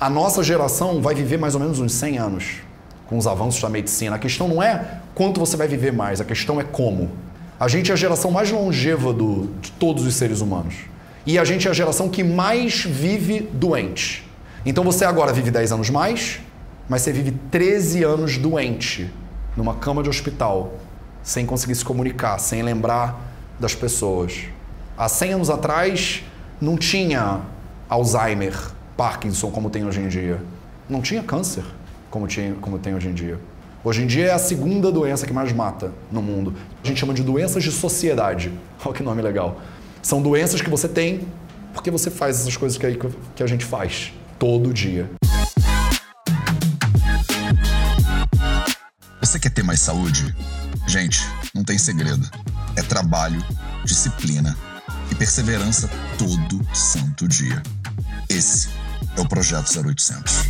A nossa geração vai viver mais ou menos uns 100 anos com os avanços da medicina. A questão não é quanto você vai viver mais, a questão é como. A gente é a geração mais longeva do, de todos os seres humanos. E a gente é a geração que mais vive doente. Então você agora vive 10 anos mais, mas você vive 13 anos doente, numa cama de hospital, sem conseguir se comunicar, sem lembrar das pessoas. Há 100 anos atrás, não tinha Alzheimer, Parkinson como tem hoje em dia. Não tinha câncer como, tinha, como tem hoje em dia. Hoje em dia é a segunda doença que mais mata no mundo. A gente chama de doenças de sociedade. Olha que nome legal. São doenças que você tem porque você faz essas coisas que, que a gente faz todo dia. Você quer ter mais saúde? Gente, não tem segredo. É trabalho, disciplina e perseverança todo santo dia. Esse é o Projeto 0800.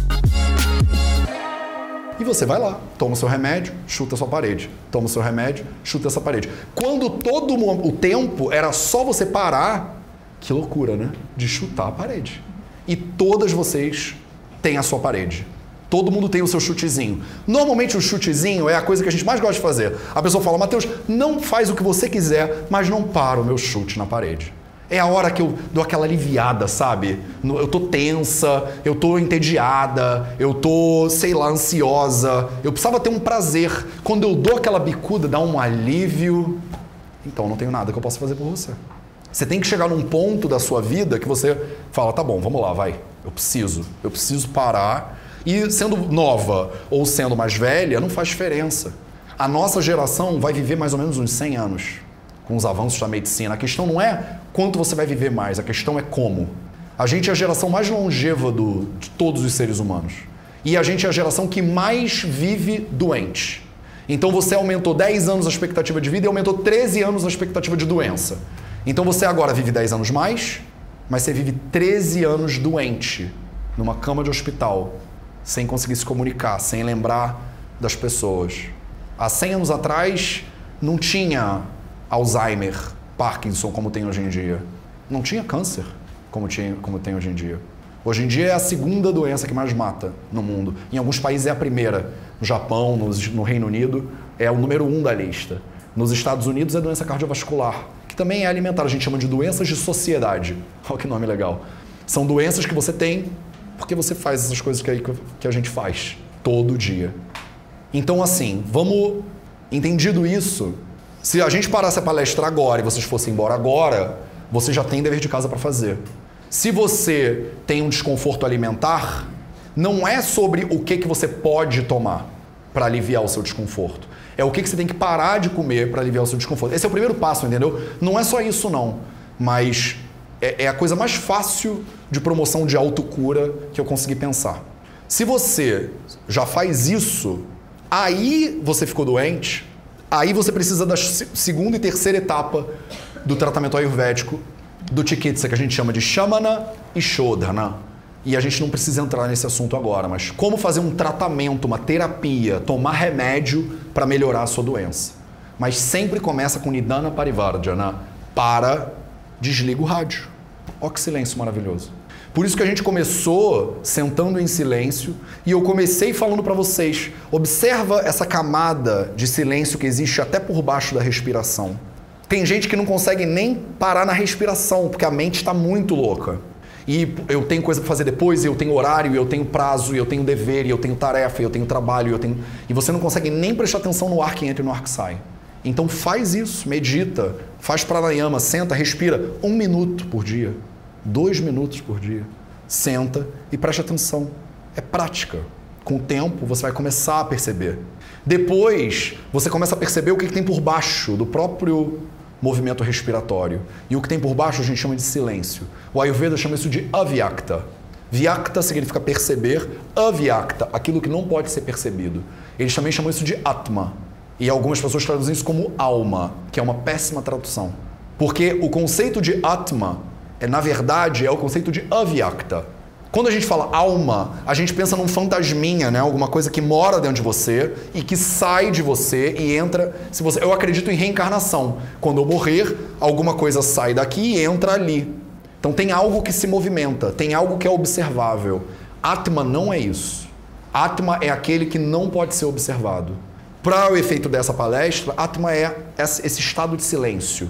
E você vai lá, toma o seu remédio, chuta a sua parede. Toma o seu remédio, chuta essa parede. Quando todo o tempo era só você parar, que loucura, né? De chutar a parede. E todas vocês têm a sua parede. Todo mundo tem o seu chutezinho. Normalmente o chutezinho é a coisa que a gente mais gosta de fazer. A pessoa fala, Mateus, não faz o que você quiser, mas não para o meu chute na parede. É a hora que eu dou aquela aliviada, sabe? Eu tô tensa, eu tô entediada, eu tô, sei lá, ansiosa. Eu precisava ter um prazer. Quando eu dou aquela bicuda, dá um alívio. Então não tenho nada que eu possa fazer por você. Você tem que chegar num ponto da sua vida que você fala, tá bom, vamos lá, vai. Eu preciso. Eu preciso parar. E sendo nova ou sendo mais velha, não faz diferença. A nossa geração vai viver mais ou menos uns 100 anos com os avanços da medicina. A questão não é quanto você vai viver mais, a questão é como. A gente é a geração mais longeva do, de todos os seres humanos. E a gente é a geração que mais vive doente. Então você aumentou 10 anos a expectativa de vida e aumentou 13 anos a expectativa de doença. Então você agora vive 10 anos mais, mas você vive 13 anos doente, numa cama de hospital, sem conseguir se comunicar, sem lembrar das pessoas. Há 100 anos atrás não tinha Alzheimer, Parkinson, como tem hoje em dia. Não tinha câncer, como, tinha, como tem hoje em dia. Hoje em dia é a segunda doença que mais mata no mundo. Em alguns países é a primeira. No Japão, no, no Reino Unido, é o número um da lista. Nos Estados Unidos é doença cardiovascular, que também é alimentar. A gente chama de doenças de sociedade. Olha que nome legal. São doenças que você tem porque você faz essas coisas que, aí, que a gente faz todo dia. Então, assim, vamos. Entendido isso, se a gente parasse a palestra agora e vocês fossem embora agora, você já tem dever de casa para fazer. Se você tem um desconforto alimentar, não é sobre o que, que você pode tomar para aliviar o seu desconforto. É o que, que você tem que parar de comer para aliviar o seu desconforto. Esse é o primeiro passo, entendeu? Não é só isso, não. Mas é, é a coisa mais fácil de promoção de autocura que eu consegui pensar. Se você já faz isso, aí você ficou doente, Aí você precisa da segunda e terceira etapa do tratamento ayurvédico do Chikitsa, que a gente chama de Shamana e Shodhana. E a gente não precisa entrar nesse assunto agora, mas como fazer um tratamento, uma terapia, tomar remédio para melhorar a sua doença. Mas sempre começa com Nidana Parivardhana. Para, desliga o rádio. Olha que silêncio maravilhoso. Por isso que a gente começou sentando em silêncio e eu comecei falando para vocês: observa essa camada de silêncio que existe até por baixo da respiração. Tem gente que não consegue nem parar na respiração porque a mente está muito louca. E eu tenho coisa para fazer depois, eu tenho horário, eu tenho prazo, eu tenho dever, eu tenho tarefa, eu tenho trabalho, eu tenho. E você não consegue nem prestar atenção no ar que entra e no ar que sai. Então faz isso, medita, faz pranayama, senta, respira um minuto por dia dois minutos por dia. Senta e preste atenção. É prática. Com o tempo, você vai começar a perceber. Depois, você começa a perceber o que tem por baixo do próprio movimento respiratório. E o que tem por baixo a gente chama de silêncio. O Ayurveda chama isso de avyakta. Vyakta significa perceber, avyakta, aquilo que não pode ser percebido. Eles também chamam isso de atma. E algumas pessoas traduzem isso como alma, que é uma péssima tradução. Porque o conceito de atma é, na verdade, é o conceito de avyakta. Quando a gente fala alma, a gente pensa num fantasminha, né? Alguma coisa que mora dentro de você e que sai de você e entra. Se você, eu acredito em reencarnação. Quando eu morrer, alguma coisa sai daqui e entra ali. Então tem algo que se movimenta, tem algo que é observável. Atma não é isso. Atma é aquele que não pode ser observado. Para o efeito dessa palestra, Atma é esse estado de silêncio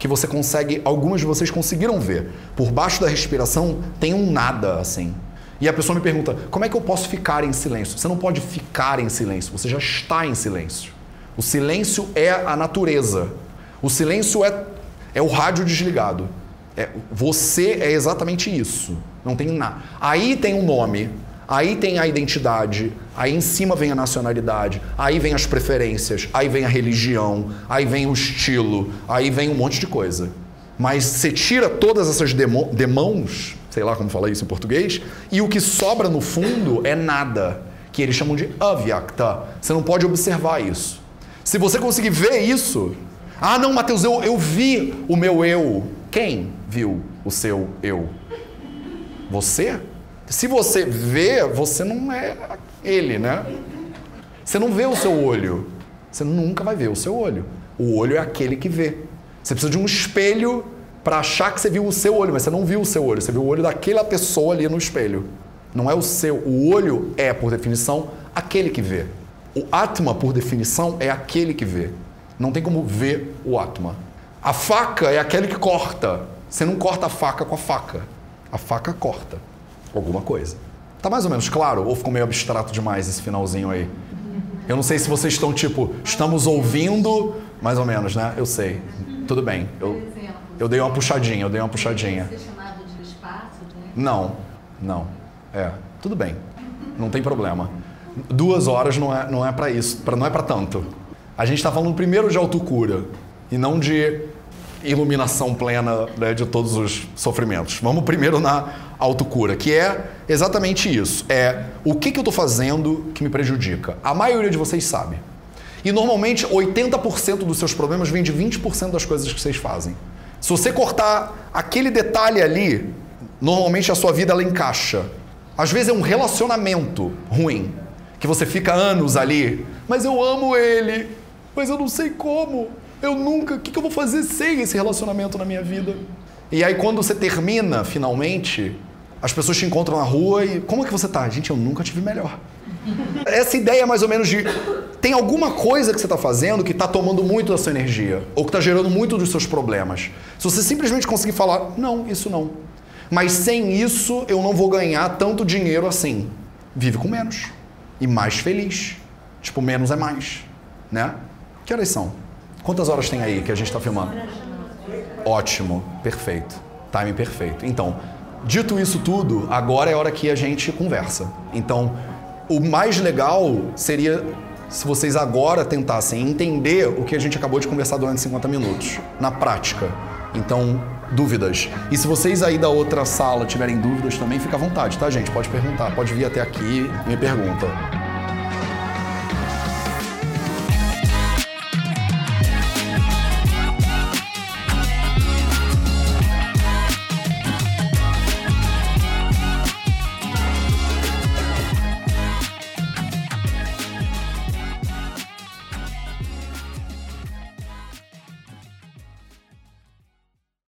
que você consegue, algumas de vocês conseguiram ver. Por baixo da respiração tem um nada assim. E a pessoa me pergunta: como é que eu posso ficar em silêncio? Você não pode ficar em silêncio, você já está em silêncio. O silêncio é a natureza. O silêncio é, é o rádio desligado. É, você é exatamente isso. Não tem nada. Aí tem um nome, aí tem a identidade, aí em cima vem a nacionalidade, aí vem as preferências, aí vem a religião, aí vem o estilo, aí vem um monte de coisa. Mas você tira todas essas demãos, sei lá como falar isso em português, e o que sobra no fundo é nada, que eles chamam de avyakta. Você não pode observar isso. Se você conseguir ver isso, ah não, Mateus, eu, eu vi o meu eu. Quem viu o seu eu? Você? Se você vê, você não é ele, né? Você não vê o seu olho. Você nunca vai ver o seu olho. O olho é aquele que vê. Você precisa de um espelho para achar que você viu o seu olho, mas você não viu o seu olho, você viu o olho daquela pessoa ali no espelho. Não é o seu. O olho é, por definição, aquele que vê. O Atma, por definição, é aquele que vê. Não tem como ver o Atma. A faca é aquele que corta. Você não corta a faca com a faca. A faca corta alguma coisa. Tá mais ou menos claro? Ou ficou meio abstrato demais esse finalzinho aí? Eu não sei se vocês estão tipo, estamos ouvindo, mais ou menos, né? Eu sei. Tudo bem. Eu, eu dei uma puxadinha, eu dei uma puxadinha. Não, não. É, tudo bem. Não tem problema. Duas horas não é, não é para isso, pra, não é para tanto. A gente está falando primeiro de autocura e não de iluminação plena né, de todos os sofrimentos. Vamos primeiro na autocura, que é exatamente isso. É o que, que eu estou fazendo que me prejudica. A maioria de vocês sabe. E normalmente 80% dos seus problemas vem de 20% das coisas que vocês fazem. Se você cortar aquele detalhe ali, normalmente a sua vida ela encaixa. Às vezes é um relacionamento ruim, que você fica anos ali, mas eu amo ele, mas eu não sei como. Eu nunca. O que, que eu vou fazer sem esse relacionamento na minha vida? E aí, quando você termina, finalmente, as pessoas te encontram na rua e. Como é que você tá? Gente, eu nunca tive melhor. Essa ideia mais ou menos de. Tem alguma coisa que você está fazendo que está tomando muito da sua energia, ou que está gerando muito dos seus problemas. Se você simplesmente conseguir falar, não, isso não. Mas sem isso eu não vou ganhar tanto dinheiro assim. Vive com menos. E mais feliz. Tipo, menos é mais. Né? Que horas são? Quantas horas tem aí que a gente está filmando? Ótimo, perfeito. Timing perfeito. Então, dito isso tudo, agora é a hora que a gente conversa. Então, o mais legal seria se vocês agora tentassem entender o que a gente acabou de conversar durante 50 minutos, na prática. Então, dúvidas. E se vocês aí da outra sala tiverem dúvidas também, fica à vontade, tá, gente? Pode perguntar, pode vir até aqui e me pergunta.